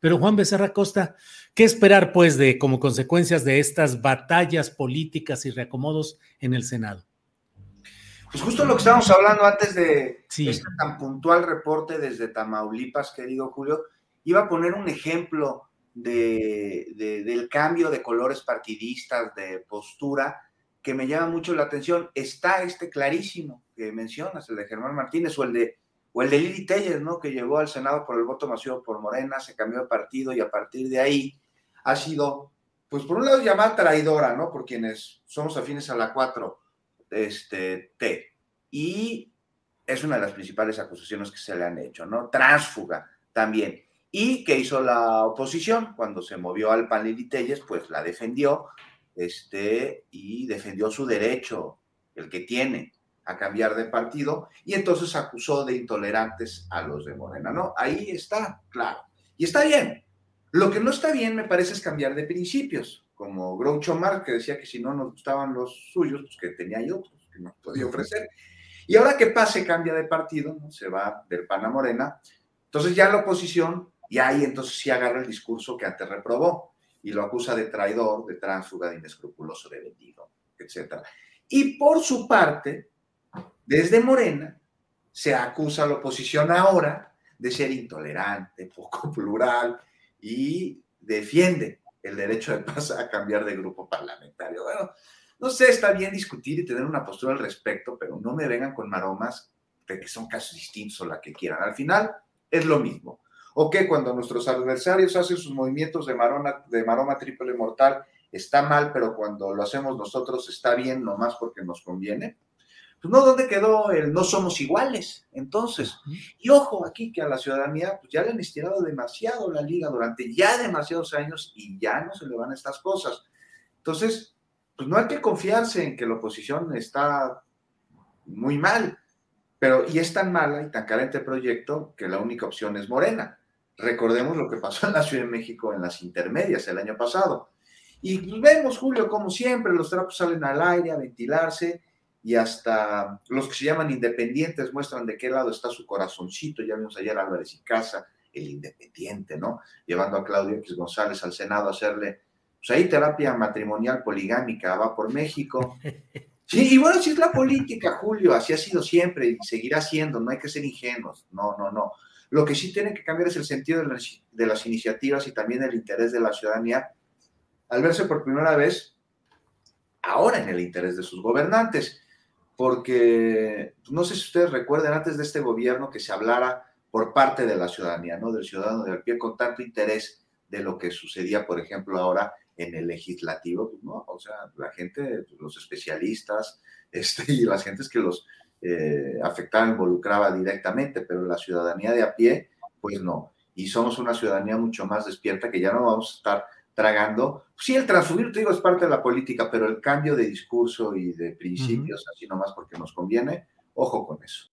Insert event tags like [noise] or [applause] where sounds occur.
Pero Juan Becerra Costa, ¿qué esperar pues de como consecuencias de estas batallas políticas y reacomodos en el Senado? Pues justo lo que estábamos hablando antes de este tan puntual reporte desde Tamaulipas, querido Julio, iba a poner un ejemplo de, del cambio de colores partidistas, de postura, que me llama mucho la atención. Está este clarísimo que mencionas, el de Germán Martínez o el de o el de Lili Telles, ¿no? Que llegó al Senado por el voto masivo por Morena, se cambió de partido y a partir de ahí ha sido, pues por un lado llamada traidora, ¿no? Por quienes somos afines a la 4, este, T. Y es una de las principales acusaciones que se le han hecho, ¿no? Transfuga también. Y que hizo la oposición cuando se movió al PAN Lili Telles, pues la defendió, este, y defendió su derecho, el que tiene, a cambiar de partido y entonces acusó de intolerantes a los de Morena, ¿no? Ahí está, claro. Y está bien. Lo que no está bien, me parece, es cambiar de principios, como Groucho Marx, que decía que si no nos gustaban los suyos, pues que tenía hay otros que nos podía ofrecer. Y ahora que pase, cambia de partido, ¿no? se va del PAN a Morena, entonces ya la oposición, y ahí entonces sí agarra el discurso que antes reprobó, y lo acusa de traidor, de tránsfuga, de inescrupuloso, de vendido, etc. Y por su parte, desde Morena se acusa a la oposición ahora de ser intolerante, poco [laughs] plural y defiende el derecho de paz a cambiar de grupo parlamentario. Bueno, no sé, está bien discutir y tener una postura al respecto, pero no me vengan con maromas de que son casos distintos o la que quieran. Al final es lo mismo. O que cuando nuestros adversarios hacen sus movimientos de, de maroma triple mortal, está mal, pero cuando lo hacemos nosotros está bien, nomás porque nos conviene. Pues no, ¿dónde quedó el no somos iguales? Entonces, y ojo aquí que a la ciudadanía pues ya le han estirado demasiado la liga durante ya demasiados años y ya no se le van estas cosas. Entonces, pues no hay que confiarse en que la oposición está muy mal, pero y es tan mala y tan carente el proyecto que la única opción es Morena. Recordemos lo que pasó en la Ciudad de México en las intermedias el año pasado. Y pues vemos, Julio, como siempre, los trapos salen al aire a ventilarse y hasta los que se llaman independientes muestran de qué lado está su corazoncito. Ya vimos ayer Álvarez y Casa, el independiente, ¿no? Llevando a Claudio X González al Senado a hacerle, pues ahí terapia matrimonial poligámica, va por México. [laughs] Sí, y bueno, sí es la política, Julio, así ha sido siempre y seguirá siendo, no hay que ser ingenuos, no, no, no. Lo que sí tiene que cambiar es el sentido de las, de las iniciativas y también el interés de la ciudadanía al verse por primera vez ahora en el interés de sus gobernantes porque no sé si ustedes recuerden antes de este gobierno que se hablara por parte de la ciudadanía, ¿no? Del ciudadano del pie con tanto interés de lo que sucedía, por ejemplo, ahora en el legislativo, pues, ¿no? O sea, la gente, pues, los especialistas [laughs] este, y las gentes que los eh, afectaba, involucraba directamente, pero la ciudadanía de a pie, pues no. Y somos una ciudadanía mucho más despierta que ya no vamos a estar tragando. Sí, el transubir, te digo, es parte de la política, pero el cambio de discurso y de principios, uh -huh. así nomás porque nos conviene, ojo con eso.